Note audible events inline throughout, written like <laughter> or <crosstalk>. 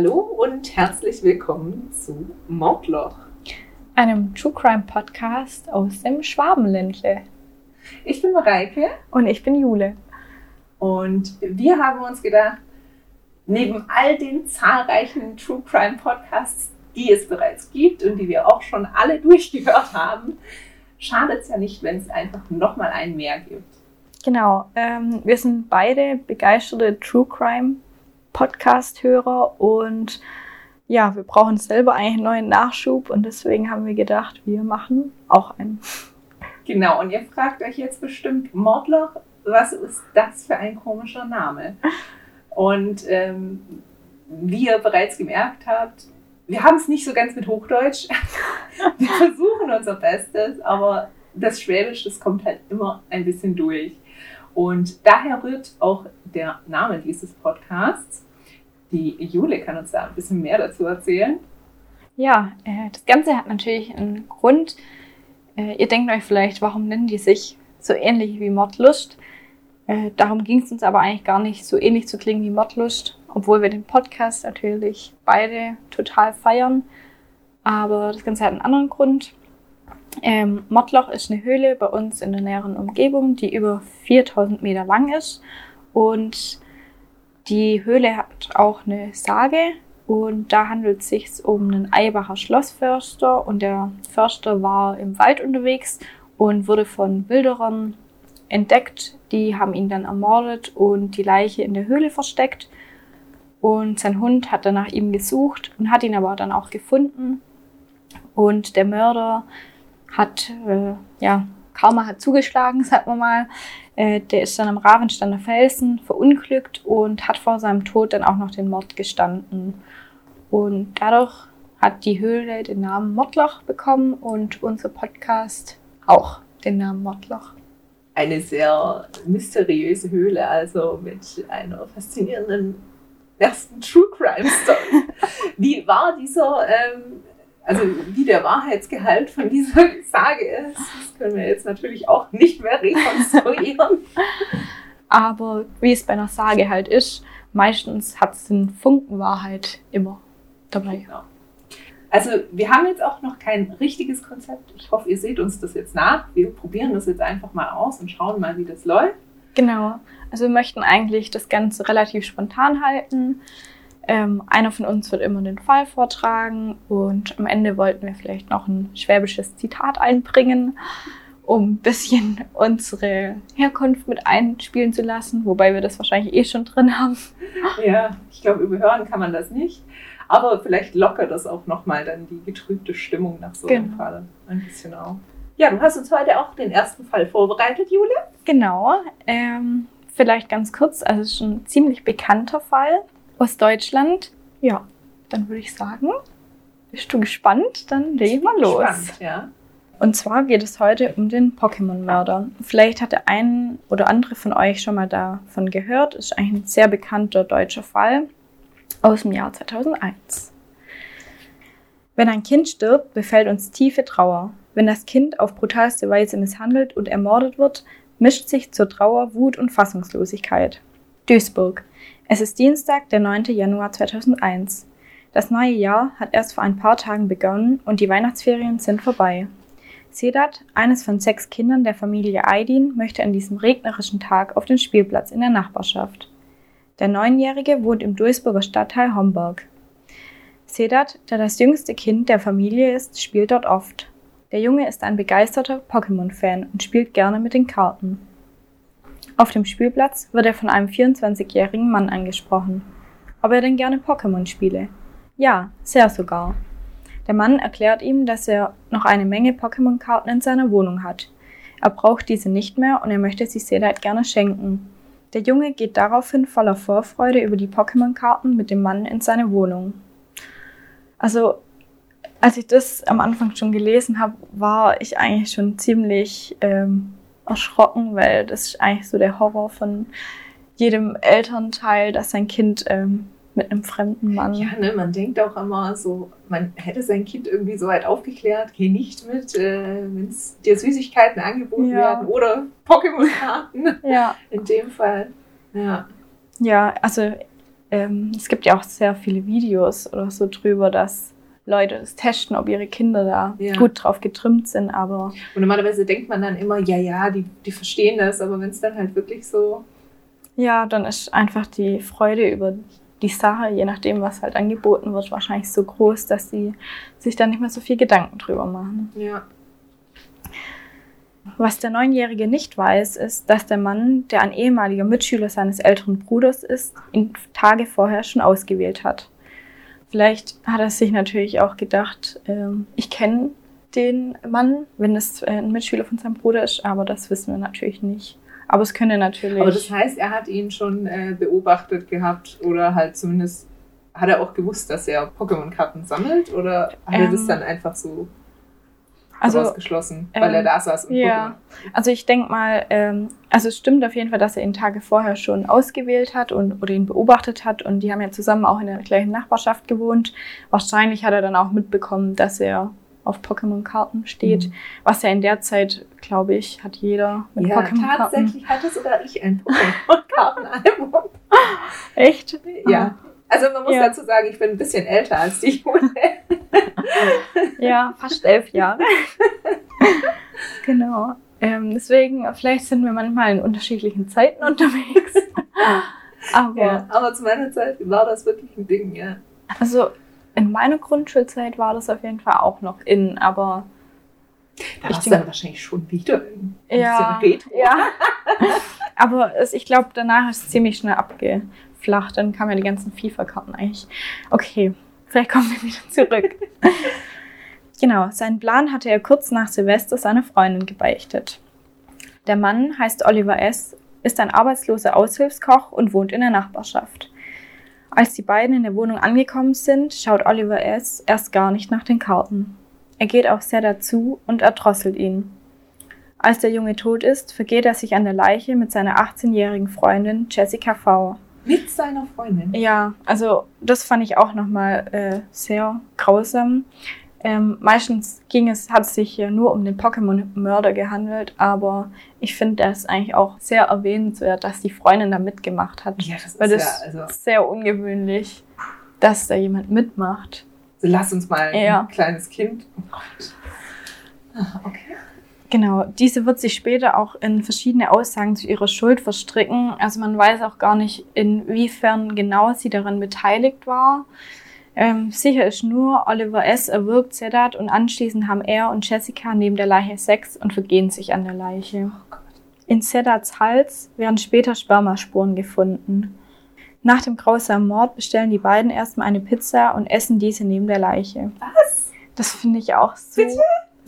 Hallo und herzlich willkommen zu Mordloch, einem True Crime Podcast aus dem Schwabenländle. Ich bin Mareike. Und ich bin Jule. Und wir haben uns gedacht, neben all den zahlreichen True Crime Podcasts, die es bereits gibt und die wir auch schon alle durchgehört haben, schadet es ja nicht, wenn es einfach nochmal einen mehr gibt. Genau, ähm, wir sind beide begeisterte True Crime Podcast-Hörer und ja, wir brauchen selber einen neuen Nachschub und deswegen haben wir gedacht, wir machen auch einen. Genau, und ihr fragt euch jetzt bestimmt, Mordloch, was ist das für ein komischer Name? Und ähm, wie ihr bereits gemerkt habt, wir haben es nicht so ganz mit Hochdeutsch. <laughs> wir versuchen unser Bestes, aber das Schwäbisch, das kommt halt immer ein bisschen durch. Und daher rührt auch der Name dieses Podcasts. Die Jule kann uns da ein bisschen mehr dazu erzählen. Ja, äh, das Ganze hat natürlich einen Grund. Äh, ihr denkt euch vielleicht, warum nennen die sich so ähnlich wie Mordlust? Äh, darum ging es uns aber eigentlich gar nicht, so ähnlich zu klingen wie Mordlust, obwohl wir den Podcast natürlich beide total feiern. Aber das Ganze hat einen anderen Grund. Ähm, Mottloch ist eine Höhle bei uns in der näheren Umgebung, die über 4000 Meter lang ist. Und die Höhle hat auch eine Sage. Und da handelt es sich um einen Eibacher Schlossförster. Und der Förster war im Wald unterwegs und wurde von Wilderern entdeckt. Die haben ihn dann ermordet und die Leiche in der Höhle versteckt. Und sein Hund hat dann nach ihm gesucht und hat ihn aber dann auch gefunden. Und der Mörder hat, äh, ja, Karma hat zugeschlagen, <laughs> sagen wir mal. Äh, der ist dann am Ravensteiner Felsen verunglückt und hat vor seinem Tod dann auch noch den Mord gestanden. Und dadurch hat die Höhle den Namen Mordloch bekommen und unser Podcast auch den Namen Mordloch. Eine sehr mysteriöse Höhle, also mit einer faszinierenden ersten True Crime Story. <laughs> Wie war dieser ähm, also wie der Wahrheitsgehalt von dieser <laughs> Sage ist, das können wir jetzt natürlich auch nicht mehr rekonstruieren. Aber wie es bei einer Sage halt ist, meistens hat es einen Funken Wahrheit immer dabei. Genau. Also wir haben jetzt auch noch kein richtiges Konzept. Ich hoffe, ihr seht uns das jetzt nach. Wir probieren das jetzt einfach mal aus und schauen mal, wie das läuft. Genau. Also wir möchten eigentlich das Ganze relativ spontan halten. Ähm, einer von uns wird immer den Fall vortragen und am Ende wollten wir vielleicht noch ein schwäbisches Zitat einbringen, um ein bisschen unsere Herkunft mit einspielen zu lassen, wobei wir das wahrscheinlich eh schon drin haben. Ja, ich glaube, überhören kann man das nicht. Aber vielleicht lockert das auch nochmal dann die getrübte Stimmung nach so einem genau. Fall ein bisschen auf. Ja, du hast uns heute auch den ersten Fall vorbereitet, Jule. Genau. Ähm, vielleicht ganz kurz, also es ist ein ziemlich bekannter Fall aus Deutschland. Ja, dann würde ich sagen, bist du gespannt? Dann legen wir los. Gespannt, ja. Und zwar geht es heute um den Pokémon-Mörder. Vielleicht hat der ein oder andere von euch schon mal davon gehört. Ist eigentlich ein sehr bekannter deutscher Fall aus dem Jahr 2001. Wenn ein Kind stirbt, befällt uns tiefe Trauer. Wenn das Kind auf brutalste Weise misshandelt und ermordet wird, mischt sich zur Trauer Wut und Fassungslosigkeit. Duisburg. Es ist Dienstag, der 9. Januar 2001. Das neue Jahr hat erst vor ein paar Tagen begonnen und die Weihnachtsferien sind vorbei. Sedat, eines von sechs Kindern der Familie Aydin, möchte an diesem regnerischen Tag auf den Spielplatz in der Nachbarschaft. Der Neunjährige wohnt im Duisburger Stadtteil Homburg. Sedat, der das jüngste Kind der Familie ist, spielt dort oft. Der Junge ist ein begeisterter Pokémon-Fan und spielt gerne mit den Karten. Auf dem Spielplatz wird er von einem 24-jährigen Mann angesprochen. Ob er denn gerne Pokémon spiele? Ja, sehr sogar. Der Mann erklärt ihm, dass er noch eine Menge Pokémon-Karten in seiner Wohnung hat. Er braucht diese nicht mehr und er möchte sie Sedite gerne schenken. Der Junge geht daraufhin voller Vorfreude über die Pokémon-Karten mit dem Mann in seine Wohnung. Also, als ich das am Anfang schon gelesen habe, war ich eigentlich schon ziemlich ähm, erschrocken, weil das ist eigentlich so der Horror von jedem Elternteil, dass sein Kind ähm, mit einem fremden Mann. Ja, ne, man denkt auch immer so, man hätte sein Kind irgendwie so weit aufgeklärt, geh nicht mit, äh, wenn es dir Süßigkeiten angeboten ja. werden oder Pokémon-Karten. Ja. In dem Fall. Ja. Ja, also ähm, es gibt ja auch sehr viele Videos oder so drüber, dass Leute es testen, ob ihre Kinder da ja. gut drauf getrimmt sind, aber. Und normalerweise denkt man dann immer, ja, ja, die, die verstehen das, aber wenn es dann halt wirklich so. Ja, dann ist einfach die Freude über die Sache, je nachdem, was halt angeboten wird, wahrscheinlich so groß, dass sie sich dann nicht mehr so viel Gedanken drüber machen. Ja. Was der Neunjährige nicht weiß, ist, dass der Mann, der ein ehemaliger Mitschüler seines älteren Bruders ist, ihn Tage vorher schon ausgewählt hat. Vielleicht hat er sich natürlich auch gedacht, äh, ich kenne den Mann, wenn es äh, ein Mitschüler von seinem Bruder ist, aber das wissen wir natürlich nicht. Aber es könnte natürlich. Aber das heißt, er hat ihn schon äh, beobachtet gehabt oder halt zumindest hat er auch gewusst, dass er Pokémon-Karten sammelt oder hat ähm, er das ähm, dann einfach so also, ausgeschlossen, weil ähm, er da saß und Ja, also ich denke mal, ähm, also es stimmt auf jeden Fall, dass er ihn Tage vorher schon ausgewählt hat und oder ihn beobachtet hat und die haben ja zusammen auch in der gleichen Nachbarschaft gewohnt. Wahrscheinlich hat er dann auch mitbekommen, dass er auf Pokémon-Karten steht. Mhm. Was ja in der Zeit, glaube ich, hat jeder mit ja, Pokémon-Karten. Tatsächlich hatte sogar ich ein Pokémon-Kartenalbum. <laughs> Echt? Ja. Also man muss ja. dazu sagen, ich bin ein bisschen älter als die Jule. <laughs> ja, fast elf Jahre. <laughs> genau. Ähm, deswegen, vielleicht sind wir manchmal in unterschiedlichen Zeiten unterwegs. <laughs> aber, ja, aber zu meiner Zeit war das wirklich ein Ding, ja. Also in meiner Grundschulzeit war das auf jeden Fall auch noch in, aber da ich denke, dann wahrscheinlich schon wieder ein ja, Retro. Ja. Aber es, ich glaube, danach ist es ziemlich schnell abgeflacht. Dann kamen ja die ganzen FIFA-Karten eigentlich. Okay, vielleicht kommen wir wieder zurück. <laughs> genau, seinen Plan hatte er kurz nach Silvester seiner Freundin gebeichtet. Der Mann heißt Oliver S., ist ein arbeitsloser Aushilfskoch und wohnt in der Nachbarschaft. Als die beiden in der Wohnung angekommen sind, schaut Oliver S. erst gar nicht nach den Karten. Er geht auch sehr dazu und erdrosselt ihn. Als der Junge tot ist, vergeht er sich an der Leiche mit seiner 18-jährigen Freundin Jessica V. Mit seiner Freundin? Ja, also das fand ich auch nochmal äh, sehr grausam. Ähm, meistens ging es, hat es sich hier nur um den Pokémon-Mörder gehandelt, aber ich finde das eigentlich auch sehr erwähnenswert, dass die Freundin da mitgemacht hat. Ja, das weil ist das ja, also sehr ungewöhnlich, dass da jemand mitmacht. Lass uns mal ja. ein kleines Kind. Oh Gott. Ah, okay. Genau, diese wird sich später auch in verschiedene Aussagen zu ihrer Schuld verstricken. Also man weiß auch gar nicht, inwiefern genau sie daran beteiligt war. Ähm, sicher ist nur, Oliver S. erwürgt Sedat und anschließend haben er und Jessica neben der Leiche Sex und vergehen sich an der Leiche. In Sedats Hals werden später Spermaspuren gefunden. Nach dem grausamen Mord bestellen die beiden erstmal eine Pizza und essen diese neben der Leiche. Was? Das finde ich auch so,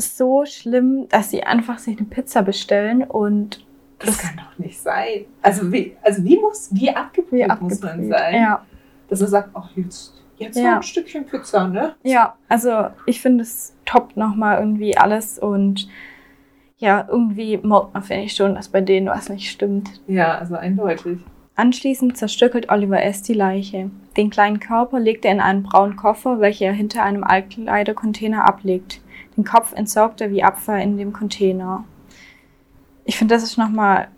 so schlimm, dass sie einfach sich eine Pizza bestellen und das, das kann doch nicht sein. Also wie, also wie muss, wie abgebrüht muss man sein? Ja. Dass man sagt, ach jetzt Jetzt ja. noch ein Stückchen Pizza, ne? Ja, also ich finde es top nochmal irgendwie alles und ja, irgendwie merkt man, finde ich schon, dass bei denen was nicht stimmt. Ja, also eindeutig. Anschließend zerstückelt Oliver S. die Leiche. Den kleinen Körper legt er in einen braunen Koffer, welcher er hinter einem Altkleidercontainer ablegt. Den Kopf entsorgt er wie Abfall in dem Container. Ich finde, das ist nochmal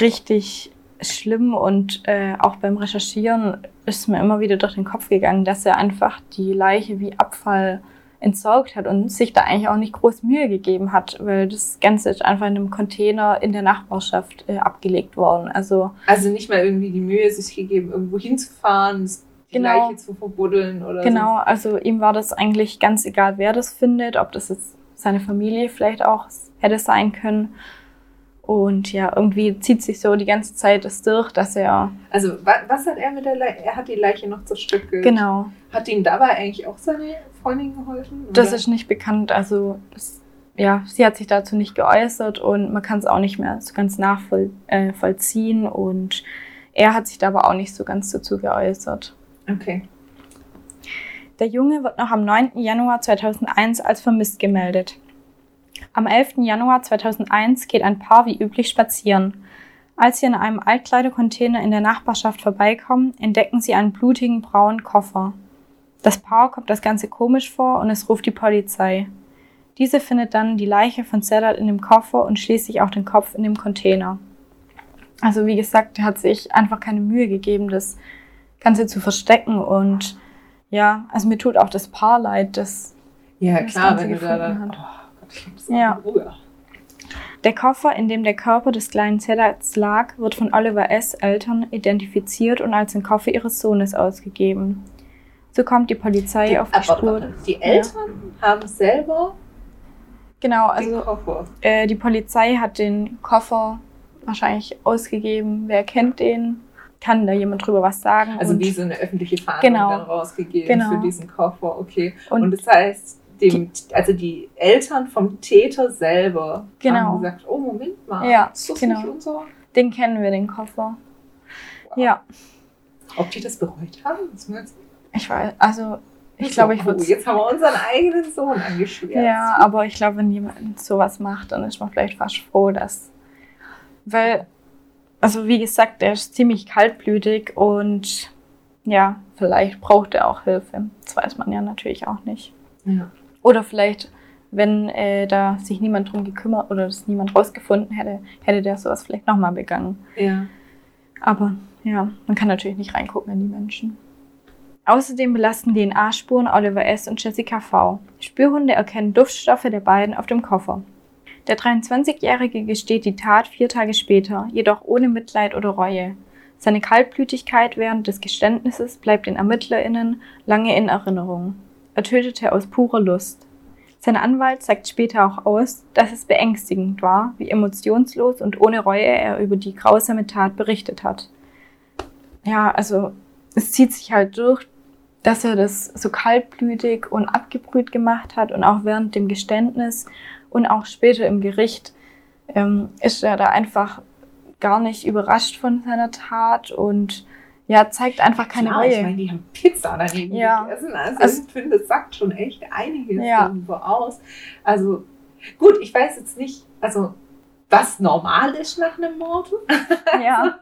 richtig schlimm und äh, auch beim Recherchieren ist mir immer wieder durch den Kopf gegangen, dass er einfach die Leiche wie Abfall entsorgt hat und sich da eigentlich auch nicht groß Mühe gegeben hat, weil das Ganze ist einfach in einem Container in der Nachbarschaft äh, abgelegt worden. Also, also nicht mal irgendwie die Mühe sich gegeben, irgendwo hinzufahren, die genau, Leiche zu verbuddeln oder Genau, so. also ihm war das eigentlich ganz egal, wer das findet, ob das jetzt seine Familie vielleicht auch hätte sein können. Und ja, irgendwie zieht sich so die ganze Zeit das durch, dass er. Also, was hat er mit der Leiche? Er hat die Leiche noch zerstückelt. Genau. Hat ihm dabei eigentlich auch seine Freundin geholfen? Oder? Das ist nicht bekannt. Also, das, ja, sie hat sich dazu nicht geäußert und man kann es auch nicht mehr so ganz nachvollziehen. Äh, und er hat sich da aber auch nicht so ganz dazu geäußert. Okay. Der Junge wird noch am 9. Januar 2001 als vermisst gemeldet. Am 11. Januar 2001 geht ein Paar wie üblich spazieren. Als sie in einem Altkleidercontainer in der Nachbarschaft vorbeikommen, entdecken sie einen blutigen braunen Koffer. Das Paar kommt das Ganze komisch vor und es ruft die Polizei. Diese findet dann die Leiche von Sedat in dem Koffer und schließlich auch den Kopf in dem Container. Also wie gesagt, hat sich einfach keine Mühe gegeben, das Ganze zu verstecken. Und ja, also mir tut auch das Paar leid, das. Ja, das klar, Ganze wenn du da dann. hat. Oh Gott, ich hab so Ja. Ruhe. Der Koffer, in dem der Körper des kleinen Zellers lag, wird von Oliver S. Eltern identifiziert und als den Koffer ihres Sohnes ausgegeben. So kommt die Polizei Die, auf die aber, Spur. die Eltern haben selber Genau, also äh, die Polizei hat den Koffer wahrscheinlich ausgegeben. Wer kennt den? Kann da jemand drüber was sagen? Also wie so eine öffentliche Fahndung Genau. dann rausgegeben Genau. für diesen Koffer, okay. Und- Und, das heißt, dem, also die Eltern vom Täter selber Genau. haben gesagt, oh Moment mal, Ja, ist das genau. nicht unser? den kennen wir, den Koffer. Ja, Ob die das bereut haben? Das ich weiß, also ich glaube, ich würde Jetzt haben wir unseren eigenen Sohn angeschwärzt. Ja, aber ich glaube, wenn jemand sowas macht, dann ist man vielleicht fast froh, dass. Weil, also wie gesagt, der ist ziemlich kaltblütig und ja, vielleicht braucht er auch Hilfe. Das weiß man ja natürlich auch nicht. Ja. Oder vielleicht, wenn äh, da sich niemand drum gekümmert oder das niemand rausgefunden hätte, hätte der sowas vielleicht nochmal begangen. ja. Aber ja, man kann natürlich nicht reingucken in die Menschen. Außerdem belasten DNA-Spuren Oliver S. und Jessica V. Spürhunde erkennen Duftstoffe der beiden auf dem Koffer. Der 23-Jährige gesteht die Tat vier Tage später, jedoch ohne Mitleid oder Reue. Seine Kaltblütigkeit während des Geständnisses bleibt den ErmittlerInnen lange in Erinnerung. Er tötete aus purer Lust. Sein Anwalt sagt später auch aus, dass es beängstigend war, wie emotionslos und ohne Reue er über die grausame Tat berichtet hat. Ja, also es zieht sich halt durch, dass er das so kaltblütig und abgebrüht gemacht hat und auch während dem Geständnis und auch später im Gericht ähm, ist er da einfach gar nicht überrascht von seiner Tat und ja, zeigt einfach keine Klar, Ich Reue. meine, die haben Pizza daneben Ja. gegessen. Also, Also- ich finde, das sagt schon echt einiges Ja. darüber aus. Also, gut, ich weiß jetzt nicht, also, was normal ist nach einem Mord. <laughs> Ja,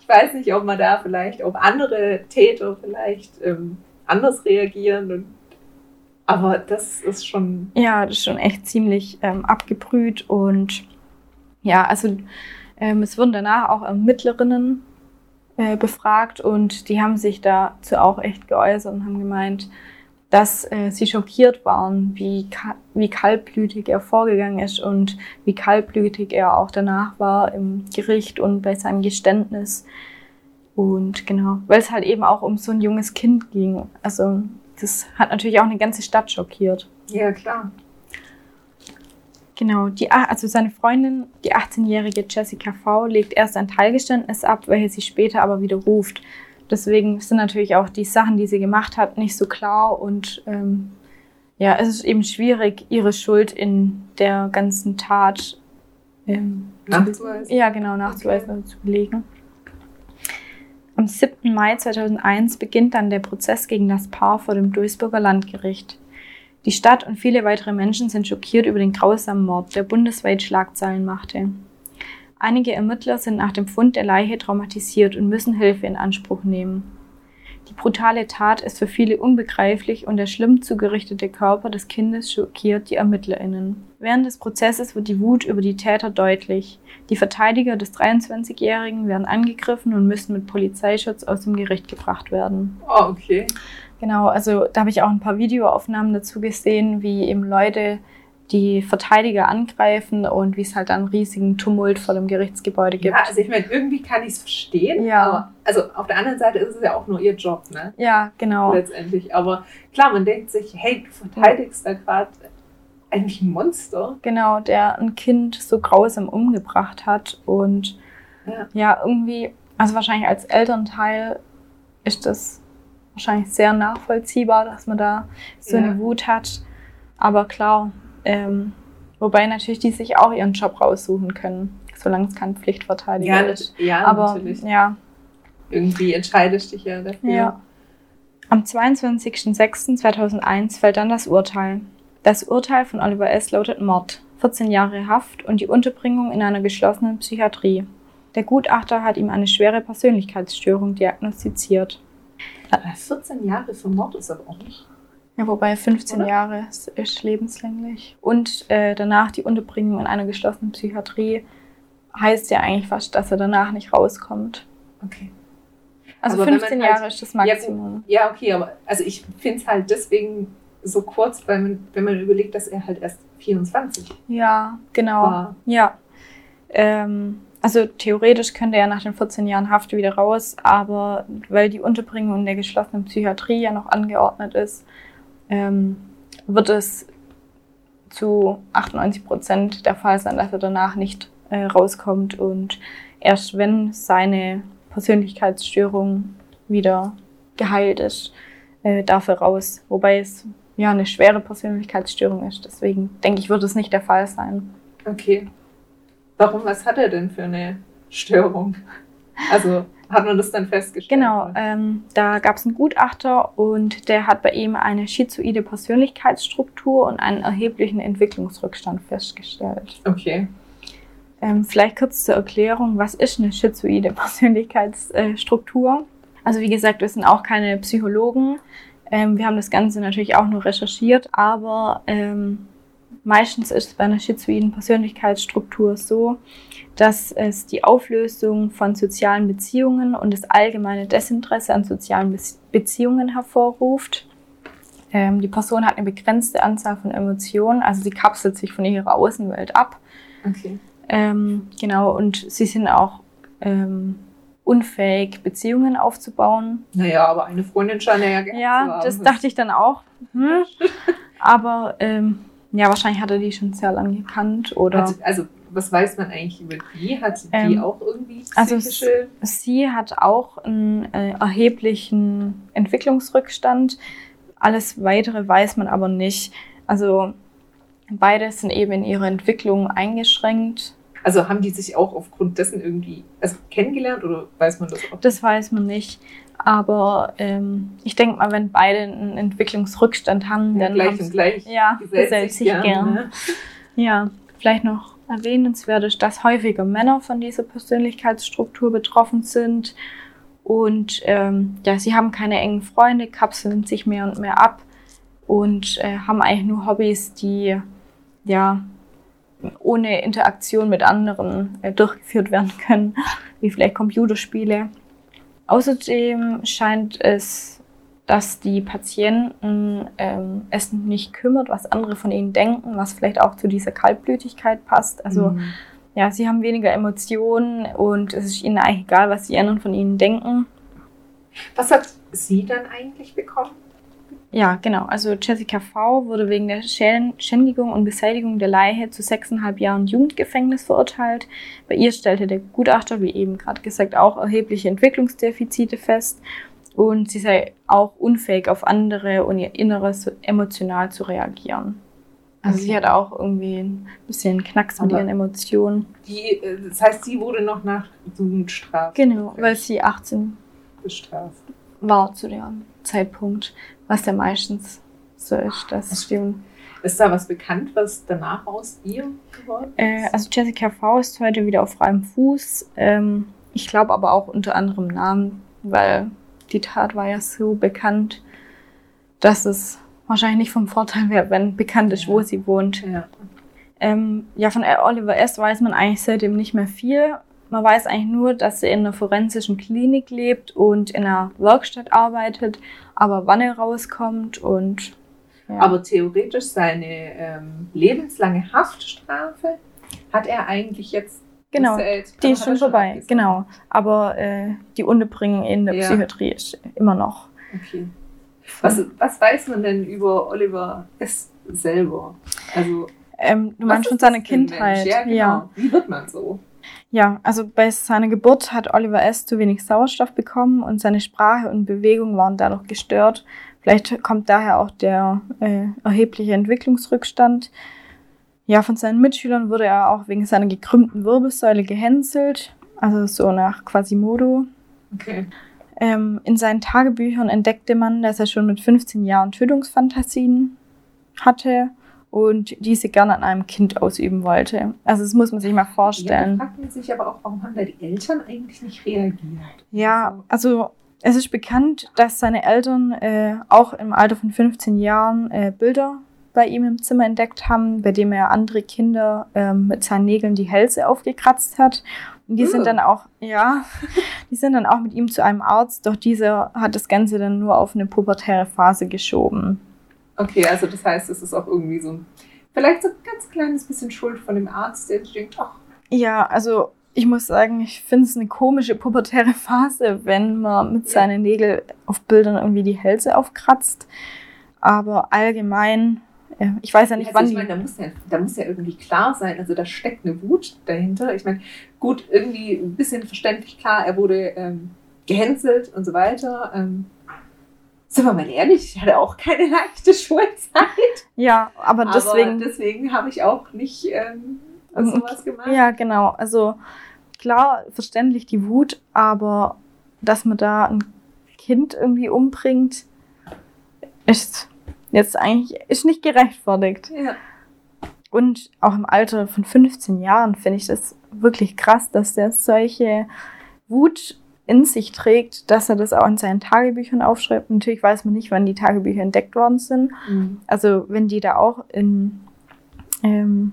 Ich weiß nicht, ob man da vielleicht, ob andere Täter vielleicht ähm, anders reagieren. Und, aber das ist schon. ja, das ist schon echt ziemlich ähm, abgebrüht und ja, also ähm, es wurden danach auch Ermittlerinnen äh, befragt und die haben sich dazu auch echt geäußert und haben gemeint, dass äh, sie schockiert waren, wie, ka wie kaltblütig er vorgegangen ist und wie kaltblütig er auch danach war im Gericht und bei seinem Geständnis. Und genau, weil es halt eben auch um so ein junges Kind ging. Also das hat natürlich auch eine ganze Stadt schockiert. Ja, klar. Genau, die, also seine Freundin, die 18-jährige Jessica V., legt erst ein Teilgeständnis ab, welches sie später aber widerruft. Deswegen sind natürlich auch die Sachen, die sie gemacht hat, nicht so klar und ähm, ja, es ist eben schwierig, ihre Schuld in der ganzen Tat ähm, Nachzuweisen. ja, genau, nachzuweisen und zu belegen. Am 7. Mai 2001 beginnt dann der Prozess gegen das Paar vor dem Duisburger Landgericht. Die Stadt und viele weitere Menschen sind schockiert über den grausamen Mord, der bundesweit Schlagzeilen machte. Einige Ermittler sind nach dem Fund der Leiche traumatisiert und müssen Hilfe in Anspruch nehmen. Die brutale Tat ist für viele unbegreiflich und der schlimm zugerichtete Körper des Kindes schockiert die ErmittlerInnen. Während des Prozesses wird die Wut über die Täter deutlich. Die Verteidiger des 23-Jährigen werden angegriffen und müssen mit Polizeischutz aus dem Gericht gebracht werden. Oh, okay. Genau, also da habe ich auch ein paar Videoaufnahmen dazu gesehen, wie eben Leute die Verteidiger angreifen und wie es halt dann einen riesigen Tumult vor dem Gerichtsgebäude gibt. Ja, also ich meine, irgendwie kann ich es verstehen. Ja. Aber, also auf der anderen Seite ist es ja auch nur ihr Job, ne? Ja, genau. Letztendlich. Aber klar, man denkt sich, hey, du verteidigst da gerade eigentlich ein Monster. Genau, der ein Kind so grausam umgebracht hat. Und Ja. ja, irgendwie, also wahrscheinlich als Elternteil ist das wahrscheinlich sehr nachvollziehbar, dass man da so Ja. eine Wut hat. Aber klar, ähm, wobei natürlich die sich auch ihren Job raussuchen können, solange es kein Pflichtverteidiger Ja, ist. ja Aber natürlich. ja, Irgendwie entscheidest dich ja dafür. Ja. Am 22.06.2001 fällt dann das Urteil. Das Urteil von Oliver S. lautet Mord, 14 Jahre Haft und die Unterbringung in einer geschlossenen Psychiatrie. Der Gutachter hat ihm eine schwere Persönlichkeitsstörung diagnostiziert. Aber 14 Jahre für Mord ist aber auch nicht. Ja, wobei 15 Oder? Jahre ist, ist lebenslänglich. Und äh, danach die Unterbringung in einer geschlossenen Psychiatrie heißt ja eigentlich fast, dass er danach nicht rauskommt. Okay. Also Aber wenn 15 man halt- Jahre ist das Maximum. Ja, okay, aber also ich finde es halt deswegen so kurz, weil man, wenn man überlegt, dass er halt erst 24 Ja, genau. war. Ja. Ähm, also theoretisch könnte er nach den 14 Jahren Haft wieder raus, aber weil die Unterbringung in der geschlossenen Psychiatrie ja noch angeordnet ist, ähm, wird es zu 98 Prozent der Fall sein, dass er danach nicht äh, rauskommt und erst wenn seine Persönlichkeitsstörung wieder geheilt ist, äh, darf er raus. Wobei es ja eine schwere Persönlichkeitsstörung ist. Deswegen denke ich, wird es nicht der Fall sein. Okay. Warum, was hat er denn für eine Störung? Also hat man das dann festgestellt? Genau, ähm, da gab es einen Gutachter und der hat bei ihm eine schizoide Persönlichkeitsstruktur und einen erheblichen Entwicklungsrückstand festgestellt. Okay. Ähm, vielleicht kurz zur Erklärung, was ist eine schizoide Persönlichkeitsstruktur? Also wie gesagt, wir sind auch keine Psychologen. Ähm, wir haben das Ganze natürlich auch nur recherchiert, aber ähm, meistens ist es bei einer schizoiden Persönlichkeitsstruktur so, dass es die Auflösung von sozialen Beziehungen und das allgemeine Desinteresse an sozialen Be Beziehungen hervorruft. Ähm, die Person hat eine begrenzte Anzahl von Emotionen, also sie kapselt sich von ihrer Außenwelt ab. Okay. Ähm, genau, und sie sind auch ähm, unfähig, Beziehungen aufzubauen. Naja, aber eine Freundin scheint ja zu Ja, haben. das dachte ich dann auch. Hm. <laughs> Aber ähm, ja, wahrscheinlich hat er die schon sehr lange gekannt oder Hat, also, was weiß man eigentlich über die? Hat die Ähm, auch irgendwie also sie hat auch einen äh, erheblichen Entwicklungsrückstand. Alles weitere weiß man aber nicht. Also beide sind eben in ihrer Entwicklung eingeschränkt. Also haben die sich auch aufgrund dessen irgendwie also kennengelernt oder weiß man das auch? Das weiß man nicht. Aber ähm, ich denke mal, wenn beide einen Entwicklungsrückstand haben, Ja, dann gleich und gleich. ja, gesellt sich gern. ne? Ja, vielleicht noch erwähnenswert ist, dass häufiger Männer von dieser Persönlichkeitsstruktur betroffen sind. Und ähm, ja, sie haben keine engen Freunde, kapseln sich mehr und mehr ab und äh, haben eigentlich nur Hobbys, die ja ohne Interaktion mit anderen äh, durchgeführt werden können, <laughs> wie vielleicht Computerspiele. Außerdem scheint es, dass die Patienten ähm, es nicht kümmert, was andere von ihnen denken, was vielleicht auch zu dieser Kaltblütigkeit passt. Also Mhm. ja, sie haben weniger Emotionen und es ist ihnen eigentlich egal, was die anderen von ihnen denken. Was hat sie dann eigentlich bekommen? Ja, genau. Also Jessica V. wurde wegen der Schänd- Schändigung und Beseitigung der Leiche zu sechseinhalb Jahren Jugendgefängnis verurteilt. Bei ihr stellte der Gutachter, wie eben gerade gesagt, auch erhebliche Entwicklungsdefizite fest und sie sei auch unfähig, auf andere und ihr Inneres emotional zu reagieren. Also sie Okay. hat auch irgendwie ein bisschen Knacks mit Aber- ihren Emotionen. Die, äh, das heißt, sie wurde noch nach Jugendstrafe Genau, weil sie 18 bestraft. war zu dem Zeitpunkt, was ja meistens so ist. Das stimmt. Ist da was bekannt, was danach aus ihr geworden ist? Äh, also Jessica V ist heute wieder auf freiem Fuß. Ähm, ich glaube aber auch unter anderem Namen, weil die Tat war ja so bekannt, dass es wahrscheinlich nicht vom Vorteil wäre, wenn bekannt ist, wo Ja. sie wohnt. ja. Ähm, ja, von Oliver S. weiß man eigentlich seitdem nicht mehr viel. Man weiß eigentlich nur, dass sie in einer forensischen Klinik lebt und in einer Werkstatt arbeitet, aber wann er rauskommt und ja. Aber theoretisch seine ähm, lebenslange Haftstrafe hat er eigentlich jetzt. Genau. Die ist schon vorbei, abgesagt? genau. Aber äh, die Unterbringung in der Ja. Psychiatrie ist immer noch. Okay. Was, was weiß man denn über Oliver S. selber? Also, Ähm, du meinst für ein Kindheit. Ja, genau. ja. Wie wird man so? ja, also bei seiner Geburt hat Oliver S. zu wenig Sauerstoff bekommen und seine Sprache und Bewegung waren dadurch gestört. Vielleicht kommt daher auch der äh, erhebliche Entwicklungsrückstand. Ja, von seinen Mitschülern wurde er auch wegen seiner gekrümmten Wirbelsäule gehänselt, also so nach Quasimodo. Okay. Ähm, in seinen Tagebüchern entdeckte man, dass er schon mit 15 Jahren Tötungsfantasien hatte und diese gerne an einem Kind ausüben wollte. Also das muss man sich mal Ja, vorstellen. fragt man sich aber auch, warum haben da die Eltern eigentlich nicht reagiert? Ja, also es ist bekannt, dass seine Eltern äh, auch im Alter von 15 Jahren äh, Bilder bei ihm im Zimmer entdeckt haben, bei dem er andere Kinder ähm, mit seinen Nägeln die Hälse aufgekratzt hat. Und die sind dann auch, ja, <laughs> die sind dann auch mit ihm zu einem Arzt, doch dieser hat das Ganze dann nur auf eine pubertäre Phase geschoben. Okay, also das heißt, es ist auch irgendwie so vielleicht so ein ganz kleines bisschen Schuld von dem Arzt, der denkt, ach. Ja, also ich muss sagen, ich finde es eine komische pubertäre <laughs> Phase, wenn man mit seinen Nägeln auf Bildern irgendwie die Hälse aufkratzt. Aber allgemein, ich weiß ja nicht, also wann. Ich meine, da muss, ja, da muss ja irgendwie klar sein, also da steckt eine Wut dahinter. Ich meine, gut, irgendwie ein bisschen verständlich klar, er wurde ähm, gehänselt und so weiter. Ähm, sind wir mal ehrlich, ich hatte auch keine <laughs> leichte Schulzeit. Ja, aber deswegen. Aber deswegen habe ich auch nicht ähm, sowas gemacht. Ja, genau. Also klar, verständlich die Wut, aber dass man da ein Kind irgendwie umbringt, ist jetzt eigentlich ist nicht gerechtfertigt. Ja. Und auch im Alter von 15 Jahren finde ich das wirklich krass, dass der solche Wut in sich trägt, dass er das auch in seinen Tagebüchern aufschreibt. Natürlich weiß man nicht, wann die Tagebücher entdeckt worden sind. Mhm. Also wenn die da auch in ähm,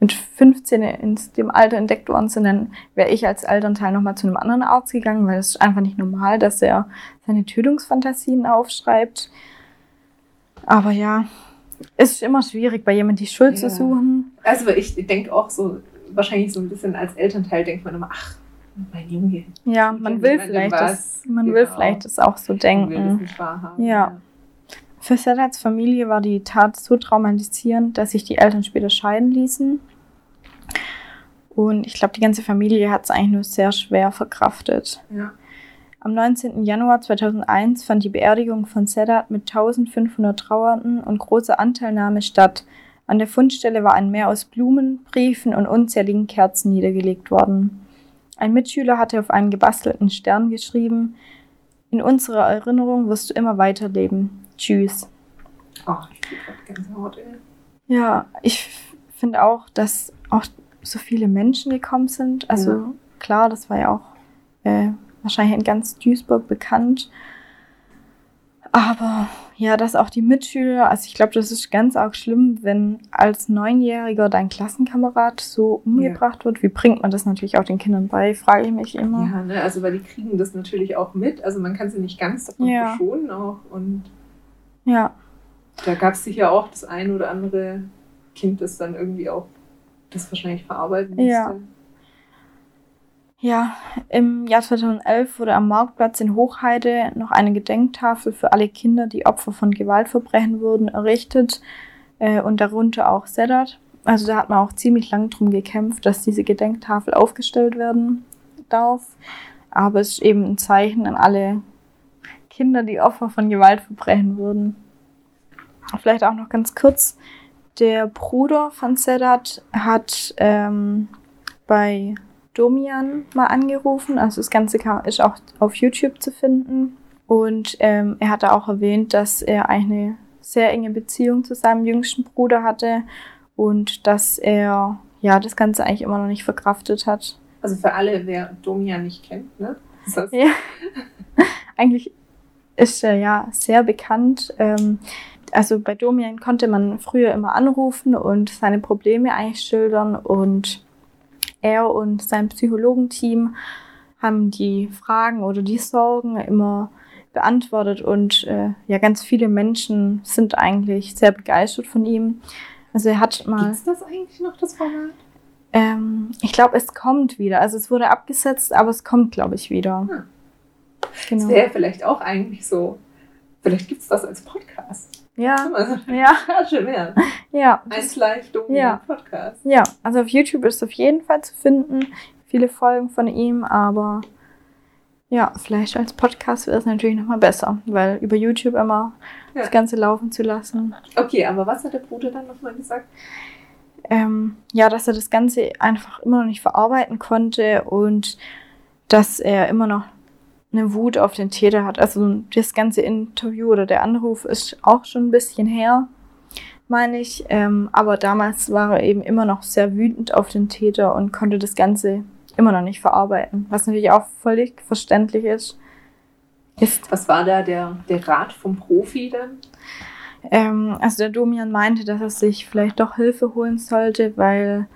mit 15 in dem Alter entdeckt worden sind, dann wäre ich als Elternteil nochmal zu einem anderen Arzt gegangen, weil es ist einfach nicht normal, dass er seine Tötungsfantasien aufschreibt. Aber ja, es ist immer schwierig, bei jemandem die Schuld Ja. zu suchen. Also ich denke auch so, wahrscheinlich so ein bisschen als Elternteil denkt man immer, ach, mein Junge. Ja, man will vielleicht das, man will Genau. vielleicht das auch so will das denken. nicht wahrhaben. Ja. Für Sedats Familie war die Tat so traumatisierend, dass sich die Eltern später scheiden ließen. Und ich glaube, die ganze Familie hat es eigentlich nur sehr schwer verkraftet. Ja. Am 19. Januar 2001 fand die Beerdigung von Sedat mit 1500 Trauernden und großer Anteilnahme statt. An der Fundstelle war ein Meer aus Blumen, Briefen und unzähligen Kerzen niedergelegt worden. Ein Mitschüler hatte auf einen gebastelten Stern geschrieben: In unserer Erinnerung wirst du immer weiterleben. Tschüss. Oh. Ja, ich finde auch, dass auch so viele Menschen gekommen sind. Also Ja. klar, das war ja auch äh, wahrscheinlich in ganz Duisburg bekannt. Aber ja, dass auch die Mitschüler, also ich glaube, das ist ganz arg schlimm, wenn als Neunjähriger dein Klassenkamerad so umgebracht wird. Wie bringt man das natürlich auch den Kindern bei, frage ich mich immer. Ja, ne, also weil die kriegen das natürlich auch mit. Also man kann sie nicht ganz davon Ja. verschonen auch. Und Ja, da gab es sicher auch das ein oder andere Kind, das dann irgendwie auch das wahrscheinlich verarbeiten musste. Ja. Ja, im Jahr 2011 wurde am Marktplatz in Hochheide noch eine Gedenktafel für alle Kinder, die Opfer von Gewaltverbrechen wurden, errichtet äh, und darunter auch Sedat. Also da hat man auch ziemlich lang drum gekämpft, dass diese Gedenktafel aufgestellt werden darf. Aber es ist eben ein Zeichen an alle Kinder, die Opfer von Gewaltverbrechen wurden. Vielleicht auch noch ganz kurz. Der Bruder von Sedat hat ähm, bei Domian mal angerufen. Also das Ganze ist auch auf YouTube zu finden. Und ähm, er hatte auch erwähnt, dass er eine sehr enge Beziehung zu seinem jüngsten Bruder hatte und dass er ja das Ganze eigentlich immer noch nicht verkraftet hat. Also für alle, wer Domian nicht kennt, ne? Das heißt, Ja. <laughs> Eigentlich ist er ja sehr bekannt. Ähm, also bei Domian konnte man früher immer anrufen und seine Probleme eigentlich schildern und er und sein Psychologenteam haben die Fragen oder die Sorgen immer beantwortet und äh, ja, ganz viele Menschen sind eigentlich sehr begeistert von ihm. Also er hat mal. Gibt's das eigentlich noch, das Format? Ähm, ich glaube, es kommt wieder. Also es wurde abgesetzt, aber es kommt, glaube ich, wieder. Hm. Das Genau. wäre vielleicht auch eigentlich so. Vielleicht gibt es das als Podcast. Ja, ja, <laughs> ja. Domian Ja. Podcast. ja, also auf YouTube ist es auf jeden Fall zu finden. Viele Folgen von ihm, aber ja, vielleicht als Podcast wäre es natürlich nochmal besser, weil über YouTube immer Ja. das Ganze laufen zu lassen. Okay, aber was hat der Bruder dann nochmal gesagt? ähm, ja, dass er das Ganze einfach immer noch nicht verarbeiten konnte und dass er immer noch eine Wut auf den Täter hat. Also das ganze Interview oder der Anruf ist auch schon ein bisschen her, meine ich. Ähm, aber damals war er eben immer noch sehr wütend auf den Täter und konnte das Ganze immer noch nicht verarbeiten. Was natürlich auch völlig verständlich ist. Ist Was war da der, der Rat vom Profi dann? Ähm, also der Domian meinte, dass er sich vielleicht doch Hilfe holen sollte, weil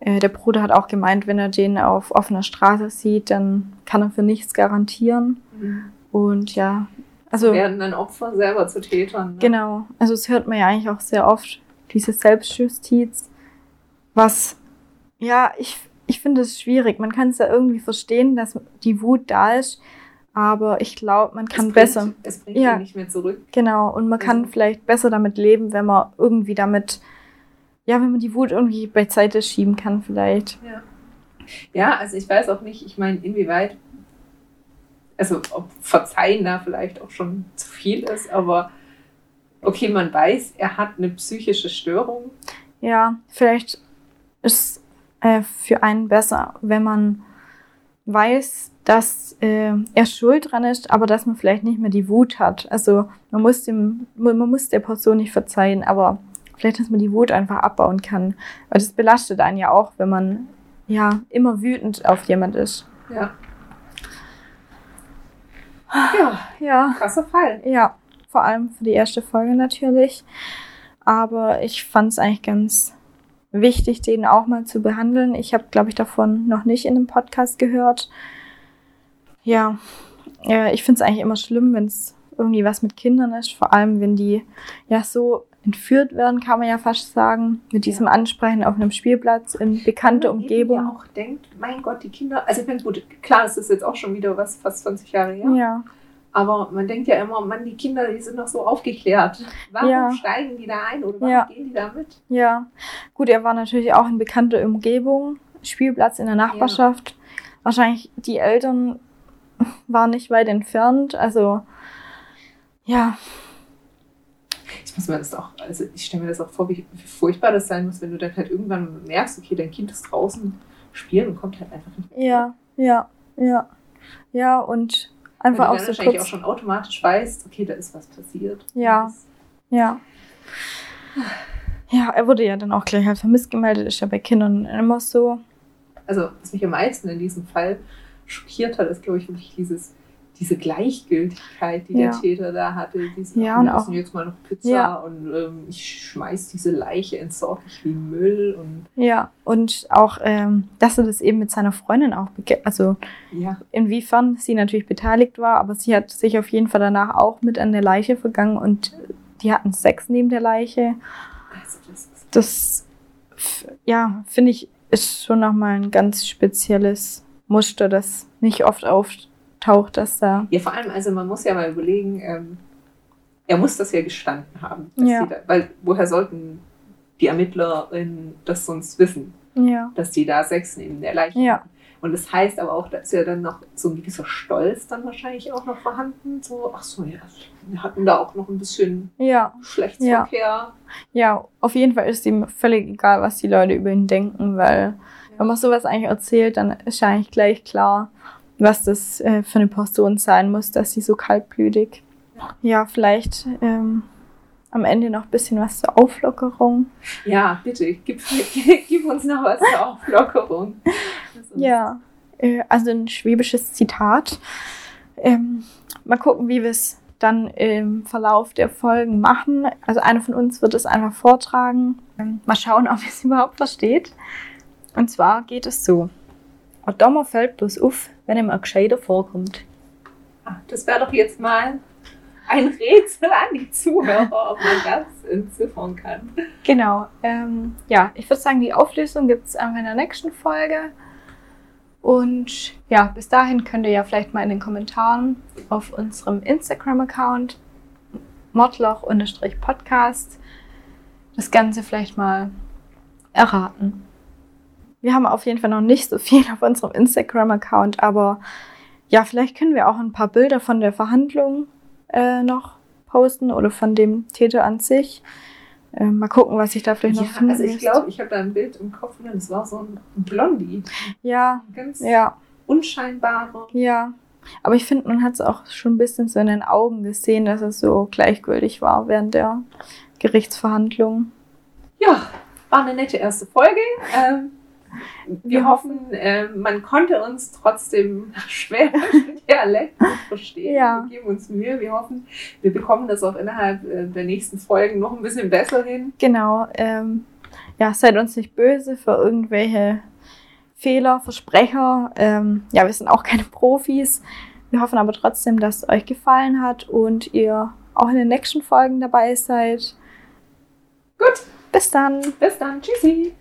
äh, der Bruder hat auch gemeint, wenn er den auf offener Straße sieht, dann kann er für nichts garantieren. Mhm. Und ja, also Werden dann Opfer selber zu Tätern. Ne? genau, also es hört man ja eigentlich auch sehr oft, diese Selbstjustiz, was, ja, ich, ich finde es schwierig. Man kann es ja irgendwie verstehen, dass die Wut da ist, aber ich glaube, man kann es bringt, besser. Es bringt Ja. ihn nicht mehr zurück. Genau, und man kann Also- vielleicht besser damit leben, wenn man irgendwie damit, ja, wenn man die Wut irgendwie beiseite schieben kann, vielleicht. Ja. ja, also ich weiß auch nicht, ich meine, inwieweit, also ob Verzeihen da vielleicht auch schon zu viel ist, aber okay, man weiß, er hat eine psychische Störung. Ja, vielleicht ist äh, für einen besser, wenn man weiß, dass äh, er schuld dran ist, aber dass man vielleicht nicht mehr die Wut hat. Also man muss dem, man muss der Person nicht verzeihen, aber vielleicht, dass man die Wut einfach abbauen kann. Weil das belastet einen ja auch, wenn man ja immer wütend auf jemand ist. Ja. Ja, Ja. krasser Fall. Ja, vor allem für die erste Folge natürlich. Aber ich fand es eigentlich ganz wichtig, den auch mal zu behandeln. Ich habe, glaube ich, davon noch nicht in einem Podcast gehört. Ja, ich finde es eigentlich immer schlimm, wenn es irgendwie was mit Kindern ist, vor allem wenn die ja so entführt werden, kann man ja fast sagen, mit diesem Ansprechen auf einem Spielplatz in bekannte Wenn man Umgebung. Ja auch denkt, mein Gott, die Kinder, also ich meine, gut, klar, es ist jetzt auch schon wieder was, fast 20 Jahre her. Ja, Aber man denkt ja immer, Mann, die Kinder, die sind doch so aufgeklärt. Warum Ja. steigen die da ein oder warum Ja. gehen die da mit? Ja, gut, er war natürlich auch in bekannter Umgebung, Spielplatz in der Nachbarschaft. Wahrscheinlich die Eltern waren nicht weit entfernt, also ja, muss mir das auch, also ich stelle mir das auch vor, wie, furchtbar das sein muss, wenn du dann halt irgendwann merkst, okay, dein Kind ist draußen spielen und kommt halt einfach nicht mehr. ja, ja, ja, ja und einfach auch so wahrscheinlich auch kurz, schon automatisch weißt, okay, da ist was passiert. Ja. Ja. Ja, er wurde ja dann auch gleich als vermisst gemeldet, ist ja bei Kindern immer so. Also, was mich am meisten in diesem Fall schockiert hat, ist, glaube ich, wirklich dieses, diese Gleichgültigkeit, die Ja. der Täter da hatte. Diese, Ja, und wir auch- jetzt mal noch Pizza Ja. und ähm, ich schmeiß diese Leiche, entsorge ich wie Müll und Ja, und auch, ähm, dass er das eben mit seiner Freundin auch, also ja. inwiefern sie natürlich beteiligt war, aber sie hat sich auf jeden Fall danach auch mit an der Leiche vergangen und die hatten Sex neben der Leiche. Also das ist Das, ja, finde ich, ist schon nochmal ein ganz spezielles Muster, das nicht oft auftaucht, dass da, Ja, vor allem, also man muss ja mal überlegen, ähm, er muss das ja gestanden haben. dass Ja. Da, weil woher sollten die ErmittlerInnen das sonst wissen, ja, dass die da Sex neben der Leiche Ja. Und das heißt aber auch, da ist ja dann noch so ein gewisser Stolz dann wahrscheinlich auch noch vorhanden. So, ach so, ja, wir hatten da auch noch ein bisschen ja, Geschlechtsverkehr. ja, auf jeden Fall ist ihm völlig egal, was die Leute über ihn denken, weil wenn man sowas eigentlich erzählt, dann ist ja eigentlich gleich klar, was das äh, für eine Person sein muss, dass sie so kaltblütig. Ja, vielleicht ähm, am Ende noch ein bisschen was zur Auflockerung. Ja, bitte, gib, <laughs> gib uns noch was zur Auflockerung. Ja, äh, also ein schwäbisches Zitat. Ähm, mal gucken, wie wir es dann im Verlauf der Folgen machen. Also einer von uns wird es einfach vortragen. Ähm, mal schauen, <laughs> ob ihr es überhaupt versteht. Und zwar geht es so. Ein Dommer fällt bloß auf, wenn ihm ein Gescheiter vorkommt. Ah, Das wäre doch jetzt mal ein Rätsel an die Zuhörer, ob man das entziffern kann. Genau. Ähm, ja, ich würde sagen, die Auflösung gibt es einfach in der nächsten Folge. Und ja, bis dahin könnt ihr ja vielleicht mal in den Kommentaren auf unserem Instagram-Account mordloch-podcast das Ganze vielleicht mal erraten. Wir haben auf jeden Fall noch nicht so viel auf unserem Instagram-Account, aber ja, vielleicht können wir auch ein paar Bilder von der Verhandlung äh, noch posten oder von dem Täter an sich. Äh, mal gucken, was ich da vielleicht noch Ja, finden also ich glaube, ich habe da ein Bild im Kopf, und es war so ein Blondie. Ja, ganz ja, unscheinbarer. ja. Aber ich finde, man hat es auch schon ein bisschen so in den Augen gesehen, dass es so gleichgültig war während der Gerichtsverhandlung. Ja, war eine nette erste Folge. Ähm, wir, hoffen, ähm, man konnte uns trotzdem <laughs> schwer Dialekt verstehen. Ja. Wir geben uns Mühe. Wir hoffen, wir bekommen das auch innerhalb äh, der nächsten Folgen noch ein bisschen besser hin. Genau. Ähm, ja, seid uns nicht böse für irgendwelche Fehler, Versprecher. Ähm, ja, wir sind auch keine Profis. Wir hoffen aber trotzdem, dass es euch gefallen hat und ihr auch in den nächsten Folgen dabei seid. Gut. Bis dann. Bis dann. Tschüssi.